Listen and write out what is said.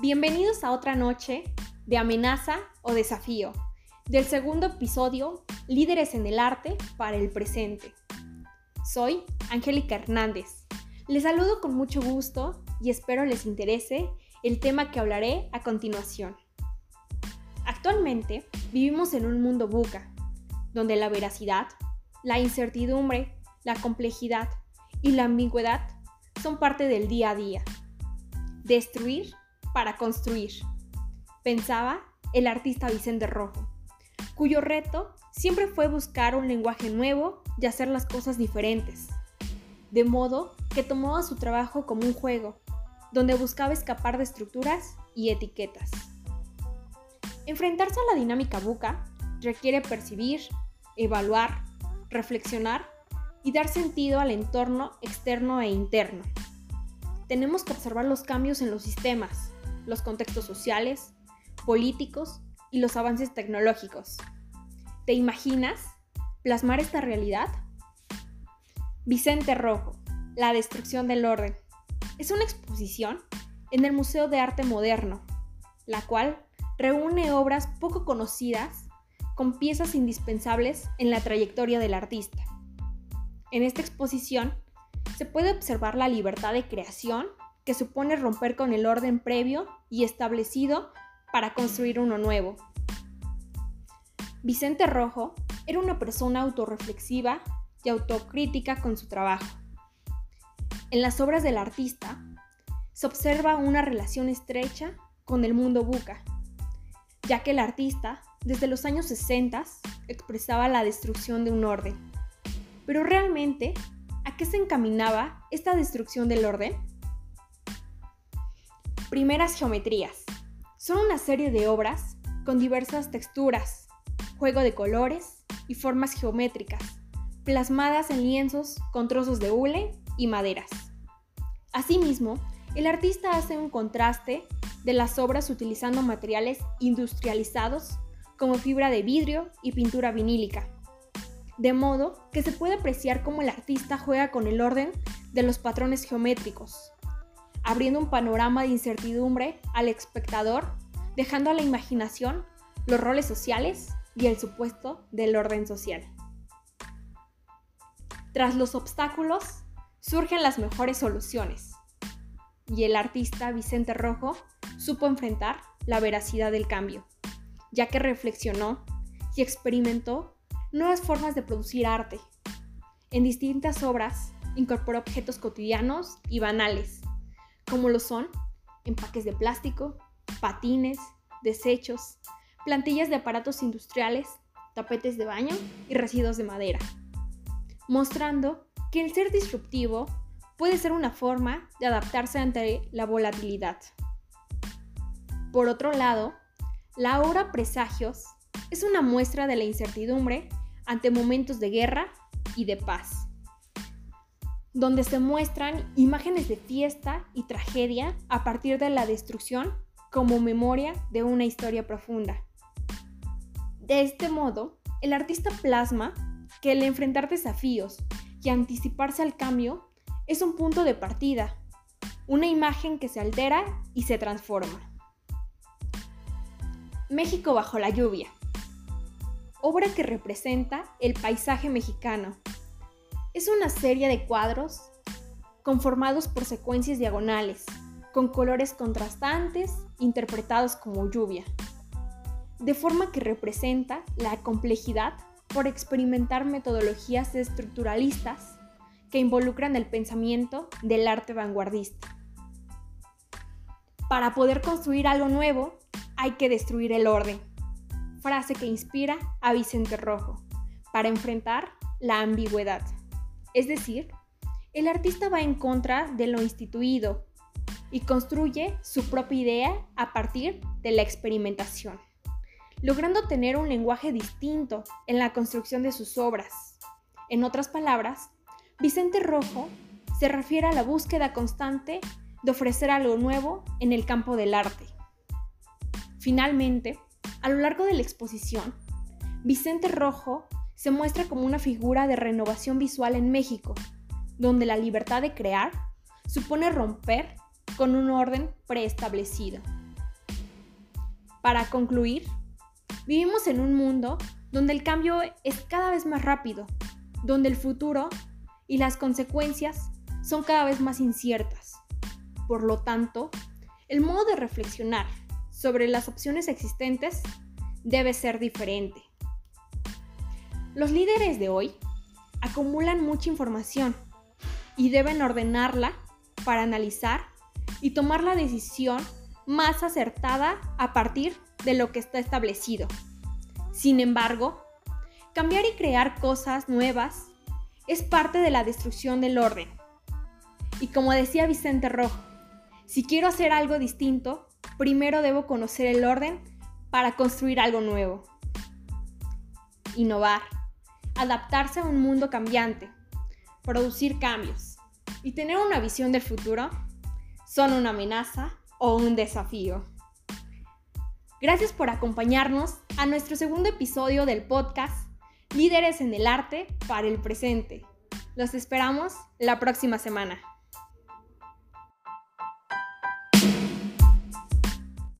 Bienvenidos a otra noche de amenaza o desafío del segundo episodio Líderes en el Arte para el Presente. Soy Angélica Hernández. Les saludo con mucho gusto y espero les interese el tema que hablaré a continuación. Actualmente vivimos en un mundo buca, donde la veracidad, la incertidumbre, la complejidad y la ambigüedad son parte del día a día. Destruir para construir, pensaba el artista Vicente Rojo, cuyo reto siempre fue buscar un lenguaje nuevo y hacer las cosas diferentes, de modo que tomaba su trabajo como un juego, donde buscaba escapar de estructuras y etiquetas. Enfrentarse a la dinámica buca requiere percibir, evaluar, reflexionar y dar sentido al entorno externo e interno. Tenemos que observar los cambios en los sistemas, los contextos sociales, políticos y los avances tecnológicos. ¿Te imaginas plasmar esta realidad? Vicente Rojo, La destrucción del orden. Es una exposición en el Museo de Arte Moderno, la cual reúne obras poco conocidas con piezas indispensables en la trayectoria del artista. En esta exposición se puede observar la libertad de creación que supone romper con el orden previo y establecido para construir uno nuevo. Vicente Rojo era una persona autorreflexiva y autocrítica con su trabajo. En las obras del artista se observa una relación estrecha con el mundo buca, ya que el artista desde los años 60 expresaba la destrucción de un orden. Pero realmente, ¿a qué se encaminaba esta destrucción del orden? Primeras geometrías. Son una serie de obras con diversas texturas, juego de colores y formas geométricas, plasmadas en lienzos con trozos de hule y maderas. Asimismo, el artista hace un contraste de las obras utilizando materiales industrializados como fibra de vidrio y pintura vinílica, de modo que se puede apreciar cómo el artista juega con el orden de los patrones geométricos, abriendo un panorama de incertidumbre al espectador, dejando a la imaginación los roles sociales y el supuesto del orden social. Tras los obstáculos, surgen las mejores soluciones, y el artista Vicente Rojo supo enfrentar la veracidad del cambio, ya que reflexionó y experimentó nuevas formas de producir arte. En distintas obras incorporó objetos cotidianos y banales, como lo son empaques de plástico, patines, desechos, plantillas de aparatos industriales, tapetes de baño y residuos de madera, mostrando que el ser disruptivo puede ser una forma de adaptarse ante la volatilidad. Por otro lado, la obra Presagios es una muestra de la incertidumbre ante momentos de guerra y de paz donde se muestran imágenes de fiesta y tragedia a partir de la destrucción como memoria de una historia profunda. De este modo, el artista plasma que el enfrentar desafíos y anticiparse al cambio es un punto de partida, una imagen que se altera y se transforma. México bajo la lluvia. Obra que representa el paisaje mexicano, es una serie de cuadros conformados por secuencias diagonales, con colores contrastantes interpretados como lluvia, de forma que representa la complejidad por experimentar metodologías estructuralistas que involucran el pensamiento del arte vanguardista. Para poder construir algo nuevo, hay que destruir el orden. Frase que inspira a Vicente Rojo para enfrentar la ambigüedad. Es decir, el artista va en contra de lo instituido y construye su propia idea a partir de la experimentación, logrando tener un lenguaje distinto en la construcción de sus obras. En otras palabras, Vicente Rojo se refiere a la búsqueda constante de ofrecer algo nuevo en el campo del arte. Finalmente, A lo largo de la exposición, Vicente Rojo se muestra como una figura de renovación visual en México, donde la libertad de crear supone romper con un orden preestablecido. Para concluir, vivimos en un mundo donde el cambio es cada vez más rápido, donde el futuro y las consecuencias son cada vez más inciertas. Por lo tanto, el modo de reflexionar sobre las opciones existentes debe ser diferente. Los líderes de hoy acumulan mucha información y deben ordenarla para analizar y tomar la decisión más acertada a partir de lo que está establecido. Sin embargo, cambiar y crear cosas nuevas es parte de la destrucción del orden. Y como decía Vicente Rojo, si quiero hacer algo distinto, primero debo conocer el orden para construir algo nuevo. Innovar, adaptarse a un mundo cambiante, producir cambios y tener una visión del futuro son una amenaza o un desafío. Gracias por acompañarnos a nuestro segundo episodio del podcast Líderes en el Arte para el Presente. Los esperamos la próxima semana.